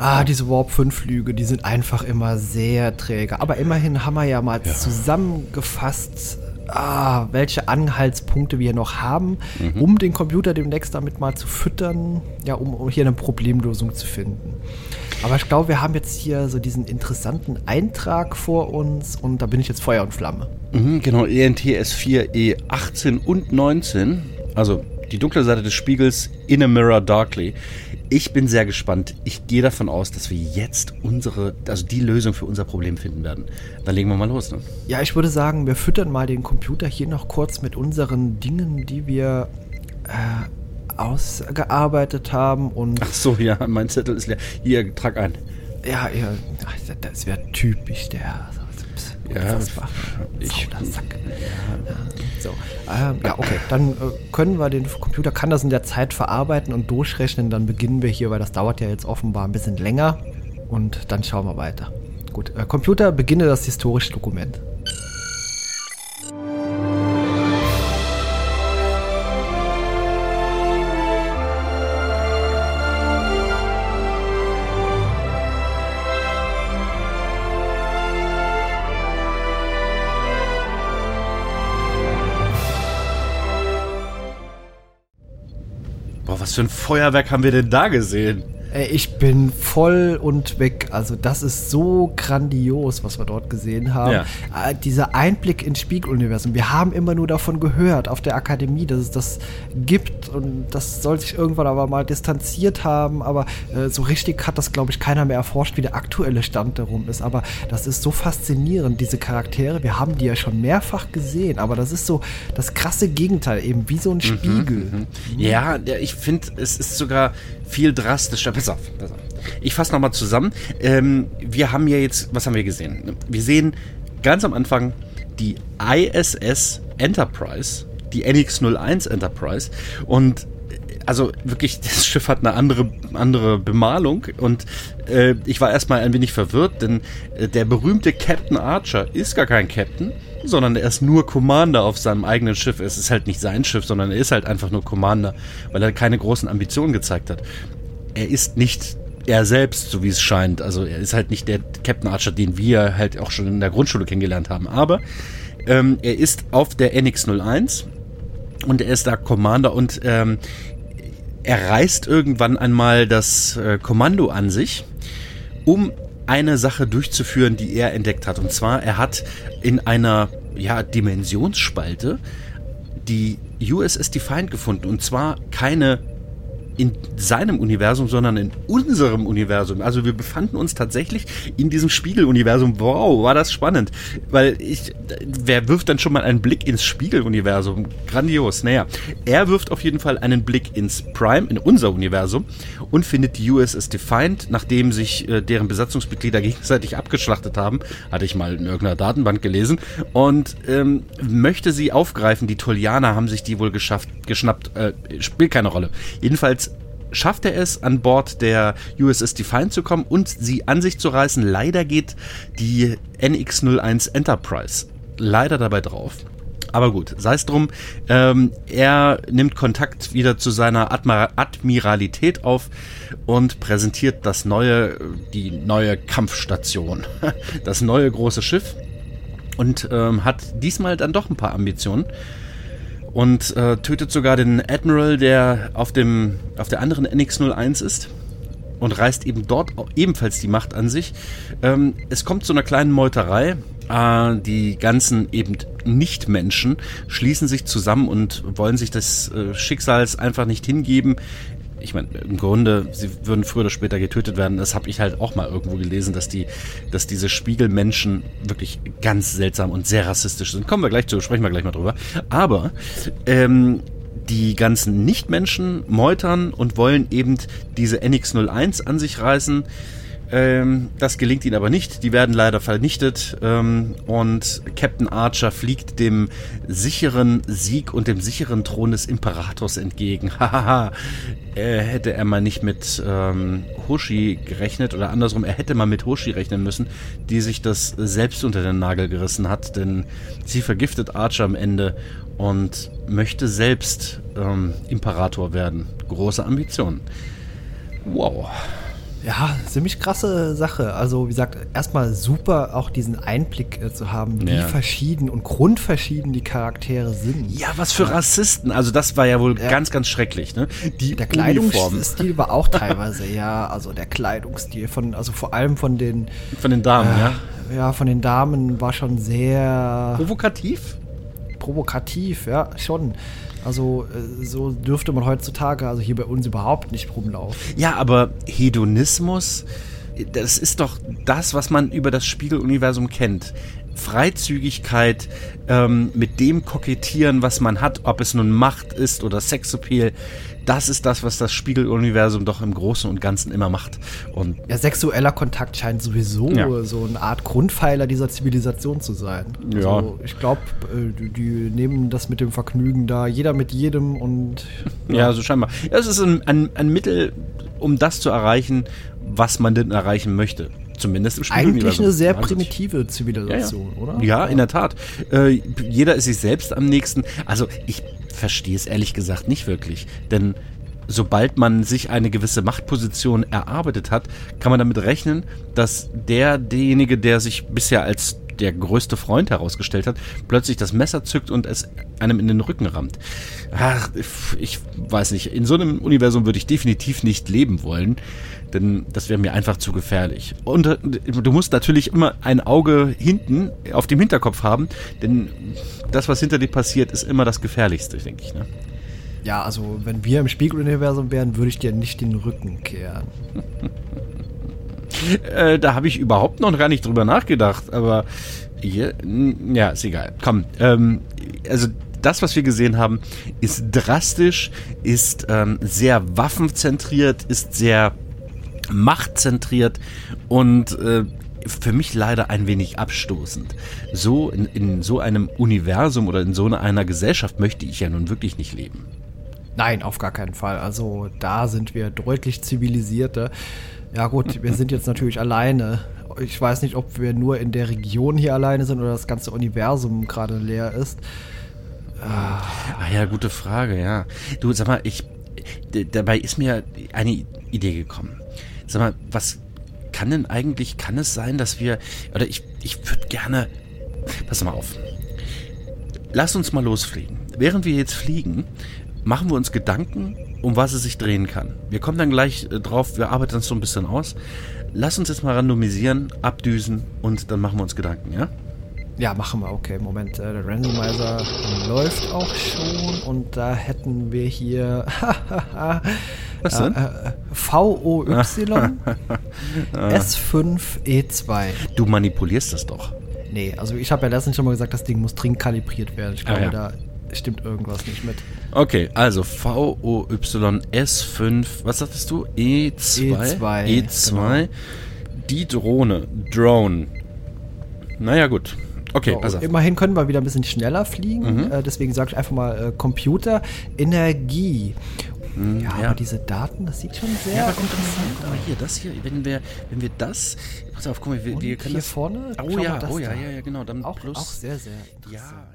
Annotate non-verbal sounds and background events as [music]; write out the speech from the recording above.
Ah, diese Warp 5 Flüge, die sind einfach immer sehr träge. Aber immerhin haben wir ja mal ja. zusammengefasst, ah, welche Anhaltspunkte wir noch haben, mhm. um den Computer demnächst damit mal zu füttern, ja, um, um hier eine Problemlösung zu finden. Aber ich glaube, wir haben jetzt hier so diesen interessanten Eintrag vor uns und da bin ich jetzt Feuer und Flamme. Mhm, genau, ENTS 4 E18 und 19, also die dunkle Seite des Spiegels in a Mirror Darkly. Ich bin sehr gespannt. Ich gehe davon aus, dass wir jetzt unsere, also die Lösung für unser Problem finden werden. Dann legen wir mal los. Ne? Ja, ich würde sagen, wir füttern mal den Computer hier noch kurz mit unseren Dingen, die wir äh, ausgearbeitet haben. Und Ach so, ja, mein Zettel ist leer. Hier, trag ein. Ja, ja das wäre typisch der ja, ich. So, ähm, ja, okay. Dann äh, können wir den Computer, kann das in der Zeit verarbeiten und durchrechnen. Dann beginnen wir hier, weil das dauert ja jetzt offenbar ein bisschen länger. Und dann schauen wir weiter. Gut, äh, Computer, beginne das historische Dokument. Was für ein Feuerwerk haben wir denn da gesehen? Ich bin voll und weg. Also das ist so grandios, was wir dort gesehen haben. Ja. Äh, dieser Einblick ins Spiegeluniversum. Wir haben immer nur davon gehört auf der Akademie, dass es das gibt und das soll sich irgendwann aber mal distanziert haben. Aber äh, so richtig hat das, glaube ich, keiner mehr erforscht, wie der aktuelle Stand darum ist. Aber das ist so faszinierend, diese Charaktere. Wir haben die ja schon mehrfach gesehen, aber das ist so das krasse Gegenteil, eben wie so ein mhm, Spiegel. Mhm. Ja, ich finde, es ist sogar viel drastischer. Pass auf, pass auf. Ich fasse nochmal zusammen. Ähm, wir haben ja jetzt, was haben wir gesehen? Wir sehen ganz am Anfang die ISS Enterprise, die NX-01 Enterprise und also wirklich, [laughs] das Schiff hat eine andere, andere Bemalung und äh, ich war erstmal ein wenig verwirrt, denn äh, der berühmte Captain Archer ist gar kein Captain, sondern er ist nur Commander auf seinem eigenen Schiff. Es ist halt nicht sein Schiff, sondern er ist halt einfach nur Commander, weil er keine großen Ambitionen gezeigt hat. Er ist nicht er selbst, so wie es scheint. Also er ist halt nicht der Captain Archer, den wir halt auch schon in der Grundschule kennengelernt haben. Aber ähm, er ist auf der NX-01 und er ist da Commander und ähm, er reißt irgendwann einmal das äh, Kommando an sich, um eine Sache durchzuführen, die er entdeckt hat. Und zwar, er hat in einer ja, Dimensionsspalte die USS Defiant gefunden. Und zwar keine in seinem Universum, sondern in unserem Universum. Also wir befanden uns tatsächlich in diesem Spiegeluniversum. Wow, war das spannend. Weil ich, wer wirft dann schon mal einen Blick ins Spiegeluniversum? Grandios. Naja, er wirft auf jeden Fall einen Blick ins Prime, in unser Universum und findet die USS Defiant, nachdem sich äh, deren Besatzungsmitglieder gegenseitig abgeschlachtet haben. Hatte ich mal in irgendeiner Datenbank gelesen. Und ähm, möchte sie aufgreifen. Die Tolianer haben sich die wohl geschafft, geschnappt. Äh, spielt keine Rolle. Jedenfalls schafft er es, an Bord der USS Defiant zu kommen und sie an sich zu reißen. Leider geht die NX-01 Enterprise leider dabei drauf. Aber gut, sei es drum. Ähm, er nimmt Kontakt wieder zu seiner Admira Admiralität auf und präsentiert das neue, die neue Kampfstation, [laughs] das neue große Schiff und ähm, hat diesmal dann doch ein paar Ambitionen und äh, tötet sogar den Admiral, der auf, dem, auf der anderen NX-01 ist und reißt eben dort ebenfalls die Macht an sich. Ähm, es kommt zu einer kleinen Meuterei. Äh, die ganzen eben Nicht-Menschen schließen sich zusammen und wollen sich des äh, Schicksals einfach nicht hingeben ich meine, im Grunde, sie würden früher oder später getötet werden. Das habe ich halt auch mal irgendwo gelesen, dass die, dass diese Spiegelmenschen wirklich ganz seltsam und sehr rassistisch sind. Kommen wir gleich zu, sprechen wir gleich mal drüber. Aber ähm, die ganzen Nichtmenschen meutern und wollen eben diese NX01 an sich reißen. Ähm, das gelingt ihnen aber nicht. Die werden leider vernichtet. Ähm, und Captain Archer fliegt dem sicheren Sieg und dem sicheren Thron des Imperators entgegen. [laughs] Hahaha. äh, hätte er mal nicht mit ähm, Hoshi gerechnet oder andersrum, er hätte mal mit Hoshi rechnen müssen, die sich das selbst unter den Nagel gerissen hat, denn sie vergiftet Archer am Ende und möchte selbst ähm, Imperator werden. Große Ambitionen. Wow. Ja, ziemlich krasse Sache. Also, wie gesagt, erstmal super, auch diesen Einblick äh, zu haben, wie ja. verschieden und grundverschieden die Charaktere sind. Ja, was für Rassisten. Also, das war ja wohl ja. ganz, ganz schrecklich. Ne? Die der Kleidungsstil [laughs] war auch teilweise, ja. Also, der Kleidungsstil von, also vor allem von den. Von den Damen, äh, ja. Ja, von den Damen war schon sehr. Provokativ? Provokativ, ja, schon. Also äh, so dürfte man heutzutage, also hier bei uns überhaupt nicht rumlaufen. Ja, aber Hedonismus, das ist doch das, was man über das Spiegeluniversum kennt. Freizügigkeit, ähm, mit dem kokettieren, was man hat, ob es nun Macht ist oder Sexappeal, das ist das, was das Spiegeluniversum doch im Großen und Ganzen immer macht. Und ja, sexueller Kontakt scheint sowieso ja. so eine Art Grundpfeiler dieser Zivilisation zu sein. Ja. Also ich glaube, äh, die, die, nehmen das mit dem Vergnügen da, jeder mit jedem und. Ja, [laughs] ja so scheinbar. Ja, es ist ein, ein, ein Mittel, um das zu erreichen, was man denn erreichen möchte. Zumindest im Spiel. Eigentlich eine sehr primitive Zivilisation, ja, ja. oder? Ja, in der Tat. Äh, jeder ist sich selbst am nächsten. Also ich verstehe es ehrlich gesagt nicht wirklich. Denn sobald man sich eine gewisse Machtposition erarbeitet hat, kann man damit rechnen, dass der, derjenige, der sich bisher als der größte Freund herausgestellt hat, plötzlich das Messer zückt und es einem in den Rücken rammt. Ach, ich weiß nicht. In so einem Universum würde ich definitiv nicht leben wollen, denn das wäre mir einfach zu gefährlich. Und äh, du musst natürlich immer ein Auge hinten auf dem Hinterkopf haben, denn das, was hinter dir passiert, ist immer das Gefährlichste, denke ich. Ne? Ja, also wenn wir im Spiegeluniversum wären, würde ich dir nicht den Rücken kehren. [laughs] äh, da habe ich überhaupt noch gar nicht drüber nachgedacht, aber hier, ja, ist egal. Komm, ähm, also das, was wir gesehen haben, ist drastisch, ist ähm, sehr waffenzentriert, ist sehr machtzentriert und äh, für mich leider ein wenig abstoßend. So in, in so einem Universum oder in so einer Gesellschaft möchte ich ja nun wirklich nicht leben. Nein, auf gar keinen Fall. Also da sind wir deutlich zivilisierter. Ja gut, wir sind jetzt natürlich alleine. Ich weiß nicht, ob wir nur in der Region hier alleine sind oder das ganze Universum gerade leer ist. Ah. ah ja, gute Frage, ja. Du, sag mal, ich dabei ist mir eine Idee gekommen. Sag mal, was kann denn eigentlich, kann es sein, dass wir, oder ich, ich würde gerne, pass mal auf, lass uns mal losfliegen. Während wir jetzt fliegen, machen wir uns Gedanken, um was es sich drehen kann. Wir kommen dann gleich äh, drauf, wir arbeiten das so ein bisschen aus. Lass uns jetzt mal randomisieren, abdüsen und dann machen wir uns Gedanken, ja? Ja, machen wir. Okay, Moment. Äh, der Randomizer läuft auch schon und da hätten wir hier [laughs] Was denn? Äh, VOY S5E2. [laughs] Du manipulierst das doch. Nee, also ich habe ja letztens schon mal gesagt, das Ding muss dringend kalibriert werden. Ich glaube, ah, ja. da stimmt irgendwas nicht mit. Okay, also VOY S5, was sagtest du? E2? E2. E2. Genau. Die Drohne, Drone. Naja, gut. Okay, so, also. Immerhin können wir wieder ein bisschen schneller fliegen. Mhm. Äh, deswegen sage ich einfach mal äh, Computer, Energie. Mhm, ja, ja, aber diese Daten, das sieht schon sehr ja, aber interessant aus. Aber hier, das hier, wenn wir, wenn wir das, pass auf, guck mal, wir, wir können hier das, vorne. Oh ja, oh ja, ja, ja, genau, dann auch, plus. Auch sehr, sehr Ja.